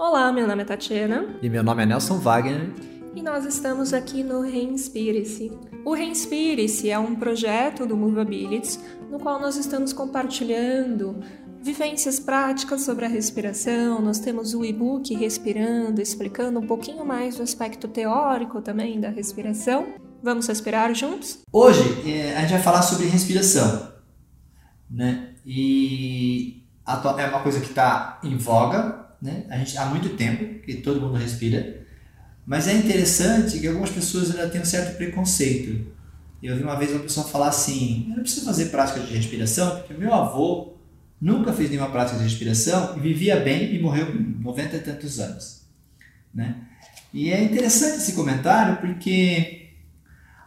Olá, meu nome é Tatiana. E meu nome é Nelson Wagner. E nós estamos aqui no Reinspire-se. O Reinspire-se é um projeto do Movabilities no qual nós estamos compartilhando vivências práticas sobre a respiração. Nós temos o e-book Respirando, explicando um pouquinho mais do aspecto teórico também da respiração. Vamos respirar juntos? Hoje é, a gente vai falar sobre respiração, né? E é uma coisa que está em voga, né? A gente, há muito tempo que todo mundo respira, mas é interessante que algumas pessoas ainda têm um certo preconceito. Eu vi uma vez uma pessoa falar assim: eu não preciso fazer prática de respiração porque meu avô nunca fez nenhuma prática de respiração e vivia bem e morreu com 90 e tantos anos. Né? E é interessante esse comentário porque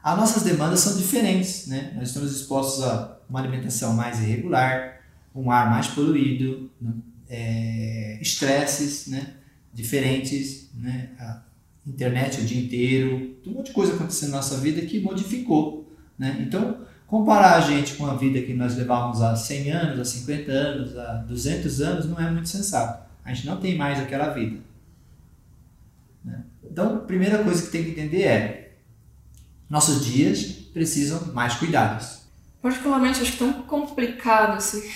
as nossas demandas são diferentes. Né? Nós estamos expostos a uma alimentação mais irregular, um ar mais poluído, né? É, estresses né? diferentes, né? a internet o dia inteiro, um monte de coisa acontecendo na nossa vida que modificou. Né? Então, comparar a gente com a vida que nós levávamos há 100 anos, há 50 anos, há 200 anos, não é muito sensato. A gente não tem mais aquela vida. Né? Então, a primeira coisa que tem que entender é: nossos dias precisam mais cuidados. Particularmente, acho tão complicado esse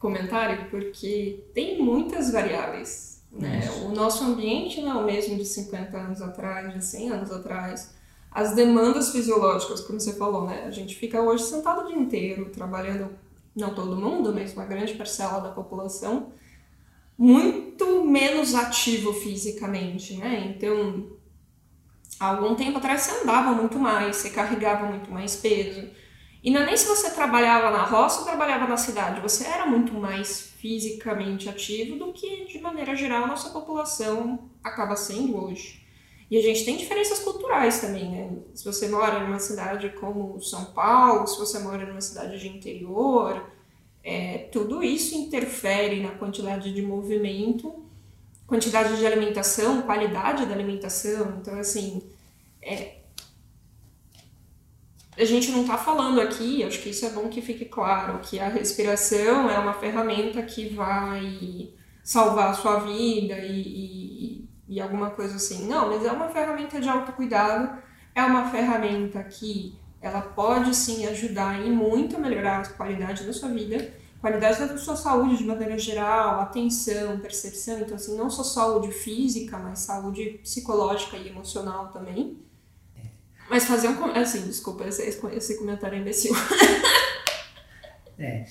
comentário porque tem muitas variáveis. Né? O nosso ambiente não é o mesmo de 50 anos atrás, de 100 anos atrás. As demandas fisiológicas, como você falou, né? A gente fica hoje sentado o dia inteiro, trabalhando, não todo mundo, mas uma grande parcela da população, muito menos ativo fisicamente, né? Então, há algum tempo atrás você andava muito mais, você carregava muito mais peso. E não é nem se você trabalhava na roça ou trabalhava na cidade, você era muito mais fisicamente ativo do que, de maneira geral, a nossa população acaba sendo hoje. E a gente tem diferenças culturais também, né? Se você mora numa cidade como São Paulo, se você mora numa cidade de interior, é, tudo isso interfere na quantidade de movimento, quantidade de alimentação, qualidade da alimentação. Então, assim, é, a gente não está falando aqui, acho que isso é bom que fique claro, que a respiração é uma ferramenta que vai salvar a sua vida e, e, e alguma coisa assim. Não, mas é uma ferramenta de autocuidado, é uma ferramenta que ela pode sim ajudar em muito a melhorar a qualidade da sua vida, qualidade da sua saúde de maneira geral, atenção, percepção, então assim, não só saúde física, mas saúde psicológica e emocional também. Mas fazer um. Assim, desculpa, esse, esse comentário é imbecil. é.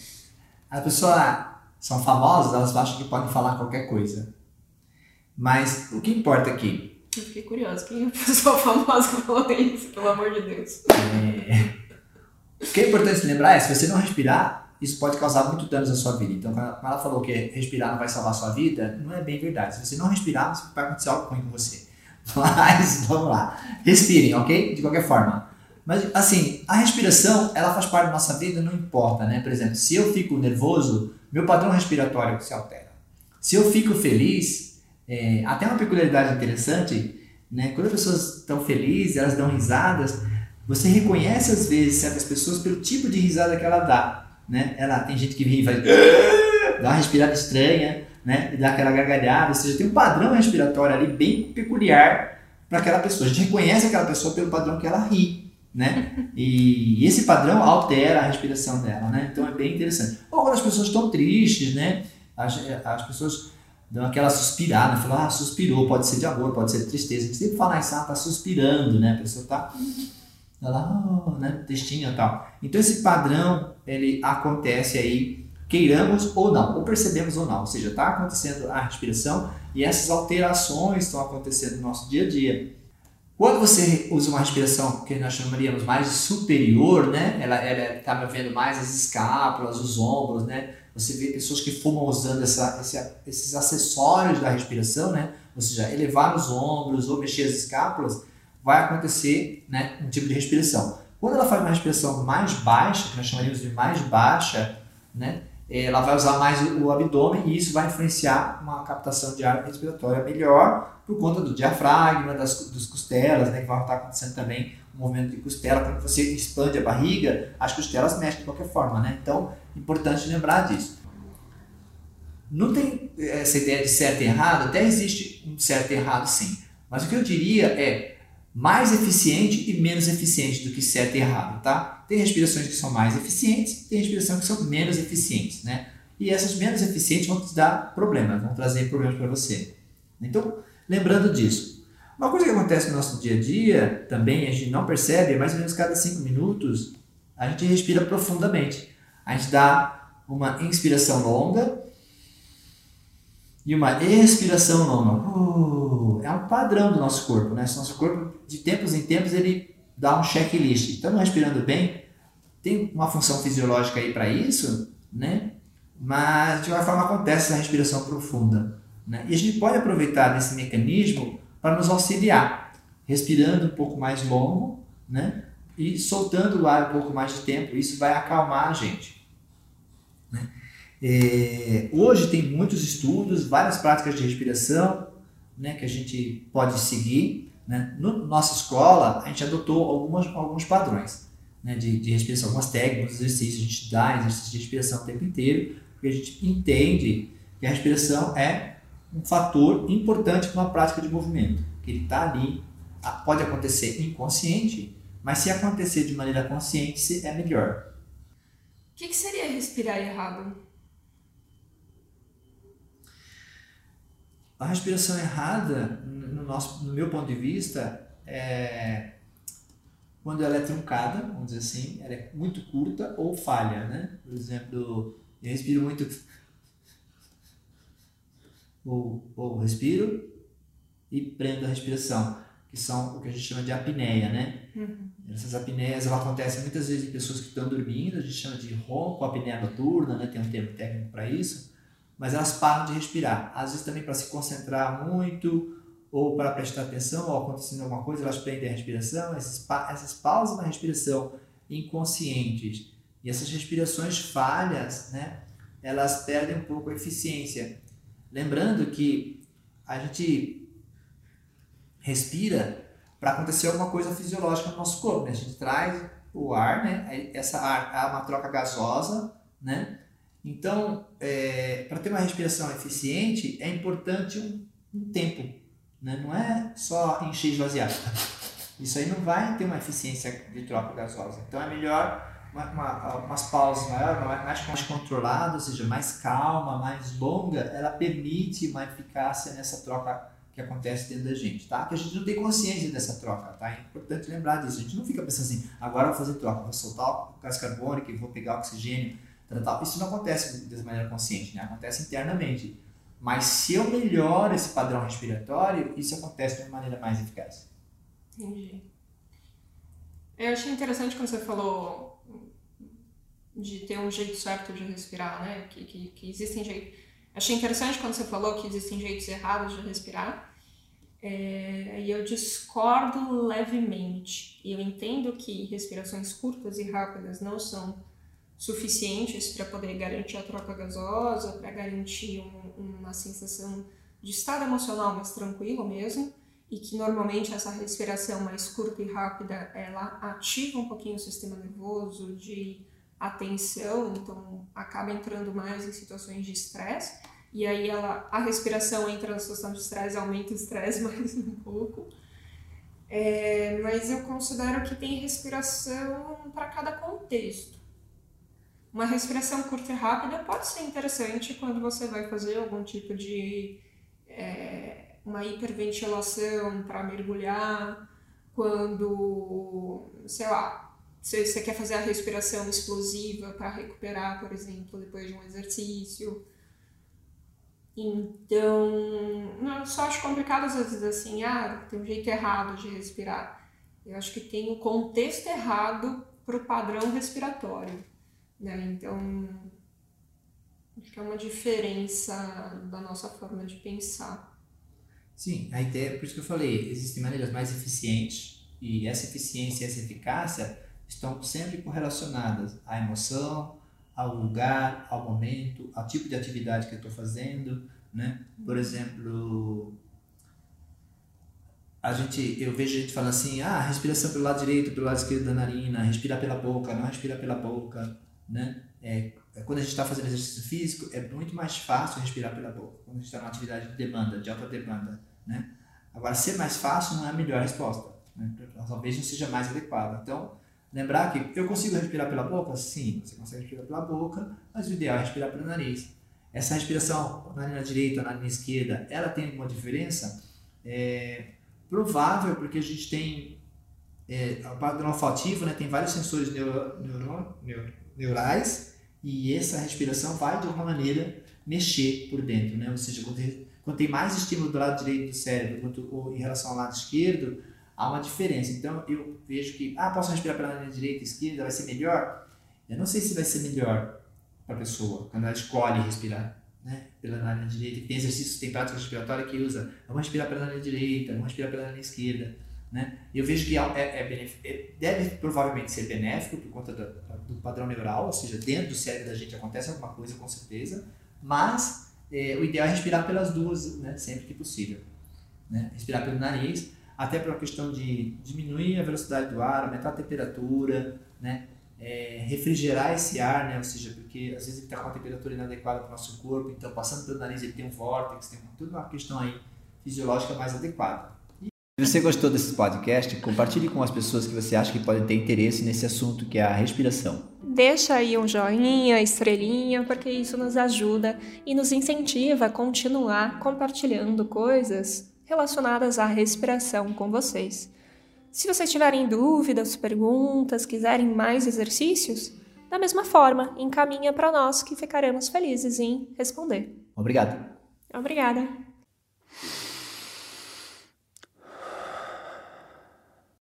As pessoas são famosas, elas acham que podem falar qualquer coisa. Mas o que importa aqui? Eu fiquei curiosa. Quem é a pessoa famosa que falou isso, pelo amor de Deus? É. O que é importante lembrar é: se você não respirar, isso pode causar muito danos à sua vida. Então, quando ela falou que respirar não vai salvar a sua vida, não é bem verdade. Se você não respirar, vai acontecer algo ruim com você. Mas, vamos lá. Respirem, ok? De qualquer forma. Mas, assim, a respiração, ela faz parte da nossa vida, não importa, né? Por exemplo, se eu fico nervoso, meu padrão respiratório se altera. Se eu fico feliz, é, até uma peculiaridade interessante, né? Quando as pessoas estão felizes, elas dão risadas, você reconhece às vezes certas pessoas pelo tipo de risada que ela dá, né? Ela tem gente que vem e vai dá uma respirada estranha, né? E dá aquela gargalhada, ou seja, tem um padrão respiratório ali bem peculiar para aquela pessoa. A gente reconhece aquela pessoa pelo padrão que ela ri, né? E esse padrão altera a respiração dela, né? Então é bem interessante. Ou quando as pessoas estão tristes, né? As, as pessoas dão aquela suspirada, falam, ah, suspirou, pode ser de amor, pode ser de tristeza. Gente sempre fala isso, ah, tá suspirando, né? A pessoa tá lá, oh, né, textinho e tal. Então esse padrão, ele acontece aí queiramos ou não, ou percebemos ou não. Ou seja, está acontecendo a respiração e essas alterações estão acontecendo no nosso dia a dia. Quando você usa uma respiração que nós chamaríamos mais superior, né? Ela está movendo mais as escápulas, os ombros, né? Você vê pessoas que fumam usando essa, esse, esses acessórios da respiração, né? Ou seja, elevar os ombros ou mexer as escápulas, vai acontecer né, um tipo de respiração. Quando ela faz uma respiração mais baixa, que nós chamaríamos de mais baixa, né? Ela vai usar mais o abdômen e isso vai influenciar uma captação de ar respiratória melhor por conta do diafragma, das, das costelas, né, que vai estar acontecendo também o movimento de costela. Quando você expande a barriga, as costelas mexem de qualquer forma, né? Então, importante lembrar disso. Não tem essa ideia de certo e errado, até existe um certo e errado sim. Mas o que eu diria é mais eficiente e menos eficiente do que certo e errado, tá? Tem respirações que são mais eficientes, tem respirações que são menos eficientes, né? E essas menos eficientes vão te dar problemas, vão trazer problemas para você. Então, lembrando disso. Uma coisa que acontece no nosso dia a dia, também a gente não percebe, é mais ou menos cada 5 minutos, a gente respira profundamente. A gente dá uma inspiração longa e uma expiração longa. Uh, é um padrão do nosso corpo, né? Nosso corpo, de tempos em tempos, ele dá um checklist. Estamos respirando bem? Tem uma função fisiológica aí para isso, né? Mas de uma forma acontece essa respiração profunda. Né? E a gente pode aproveitar desse mecanismo para nos auxiliar, respirando um pouco mais longo, né? E soltando o ar um pouco mais de tempo. Isso vai acalmar a gente. Né? É, hoje tem muitos estudos, várias práticas de respiração né, que a gente pode seguir. Né? Na no, nossa escola, a gente adotou algumas, alguns padrões né, de, de respiração, algumas técnicas, exercícios. A gente dá exercícios de respiração o tempo inteiro, porque a gente entende que a respiração é um fator importante para uma prática de movimento, que ele está ali, pode acontecer inconsciente, mas se acontecer de maneira consciente, é melhor. O que, que seria respirar errado? A respiração errada, no, nosso, no meu ponto de vista, é quando ela é truncada, vamos dizer assim, ela é muito curta ou falha, né? Por exemplo, eu respiro muito ou, ou respiro e prendo a respiração, que são o que a gente chama de apneia, né? Uhum. Essas apneias ela acontecem muitas vezes em pessoas que estão dormindo, a gente chama de ronco, apneia noturna, né? Tem um termo técnico para isso mas elas param de respirar. Às vezes também para se concentrar muito ou para prestar atenção ou acontecendo alguma coisa, elas prendem a respiração, essas, pa essas pausas na respiração inconscientes e essas respirações falhas, né, elas perdem um pouco a eficiência. Lembrando que a gente respira para acontecer alguma coisa fisiológica no nosso corpo, né? A gente traz o ar, né? Essa ar é uma troca gasosa, né? Então, é, para ter uma respiração eficiente, é importante um, um tempo. Né? Não é só encher e esvaziar. Isso aí não vai ter uma eficiência de troca gasosa. Então, é melhor uma, uma, umas pausas maiores, mais, mais controladas, ou seja, mais calma, mais longa, ela permite uma eficácia nessa troca que acontece dentro da gente, tá? Que a gente não tem consciência dessa troca, tá? É importante lembrar disso. A gente não fica pensando assim, agora vou fazer troca, vou soltar o gás carbônico, vou pegar oxigênio, isso não acontece de maneira consciente, né? acontece internamente. Mas se eu melhoro esse padrão respiratório, isso acontece de uma maneira mais eficaz. Entendi. Eu achei interessante quando você falou de ter um jeito certo de respirar, né? Que, que, que existem jeitos. Achei interessante quando você falou que existem jeitos errados de respirar. É, e eu discordo levemente. Eu entendo que respirações curtas e rápidas não são suficientes para poder garantir a troca gasosa, para garantir um, uma sensação de estado emocional mais tranquilo mesmo, e que normalmente essa respiração mais curta e rápida ela ativa um pouquinho o sistema nervoso de atenção, então acaba entrando mais em situações de estresse, e aí ela, a respiração entra na situação de estresse, aumenta o estresse mais um pouco. É, mas eu considero que tem respiração para cada contexto. Uma respiração curta e rápida pode ser interessante quando você vai fazer algum tipo de é, uma hiperventilação para mergulhar, quando, sei lá, você, você quer fazer a respiração explosiva para recuperar, por exemplo, depois de um exercício. Então, não, só acho complicado às vezes assim, ah, tem um jeito errado de respirar. Eu acho que tem o um contexto errado para o padrão respiratório. Né? Então, acho que é uma diferença da nossa forma de pensar. Sim, a ideia, por isso que eu falei, existem maneiras mais eficientes e essa eficiência e essa eficácia estão sempre correlacionadas à emoção, ao lugar, ao momento, ao tipo de atividade que eu estou fazendo, né? Por uhum. exemplo, a gente, eu vejo gente falando assim, ah, respiração pelo lado direito, pelo lado esquerdo da narina, respirar pela boca, não respirar pela boca, né? É, quando a gente está fazendo exercício físico, é muito mais fácil respirar pela boca. Quando a gente está numa atividade de demanda, de alta demanda, né? Agora, ser mais fácil não é a melhor resposta. Né? Talvez não seja mais adequada. Então, lembrar que eu consigo respirar pela boca? Sim, você consegue respirar pela boca, mas o ideal é respirar pelo nariz. Essa respiração na narina direita narina esquerda, ela tem alguma diferença? É provável, porque a gente tem é, padrão olfativo, né, tem vários sensores neuro, neuro, neuro, neurais e essa respiração vai de alguma maneira mexer por dentro, né? Ou seja, quando, quando tem mais estímulo do lado direito do cérebro quanto em relação ao lado esquerdo, há uma diferença. Então eu vejo que, ah, posso respirar pela narina direita esquerda, vai ser melhor? Eu não sei se vai ser melhor para a pessoa quando ela escolhe respirar. Né, pela narina direita, tem exercícios, tem prática respiratória que usa, vamos respirar pela narina direita, vamos respirar pela narina esquerda. Né? Eu vejo que é, é, é, deve provavelmente ser benéfico por conta do, do, padrão neural, ou seja, dentro do cérebro da gente acontece alguma coisa com certeza, mas é, o ideal é respirar pelas duas, né, sempre que possível. Né? Respirar pelo nariz, até por uma questão de diminuir a velocidade do ar, aumentar a temperatura, né? É, refrigerar esse ar, né? ou seja, porque às vezes ele está com uma temperatura inadequada para o nosso corpo, então passando pelo nariz ele tem um vórtex, tem toda uma questão aí fisiológica mais adequada. Se você gostou desse podcast, compartilhe com as pessoas que você acha que podem ter interesse nesse assunto, que é a respiração. Deixa aí um joinha, estrelinha, porque isso nos ajuda e nos incentiva a continuar compartilhando coisas relacionadas à respiração com vocês. Se vocês tiverem dúvidas, perguntas, quiserem mais exercícios, da mesma forma, encaminha para nós que ficaremos felizes em responder. Obrigado. Obrigada.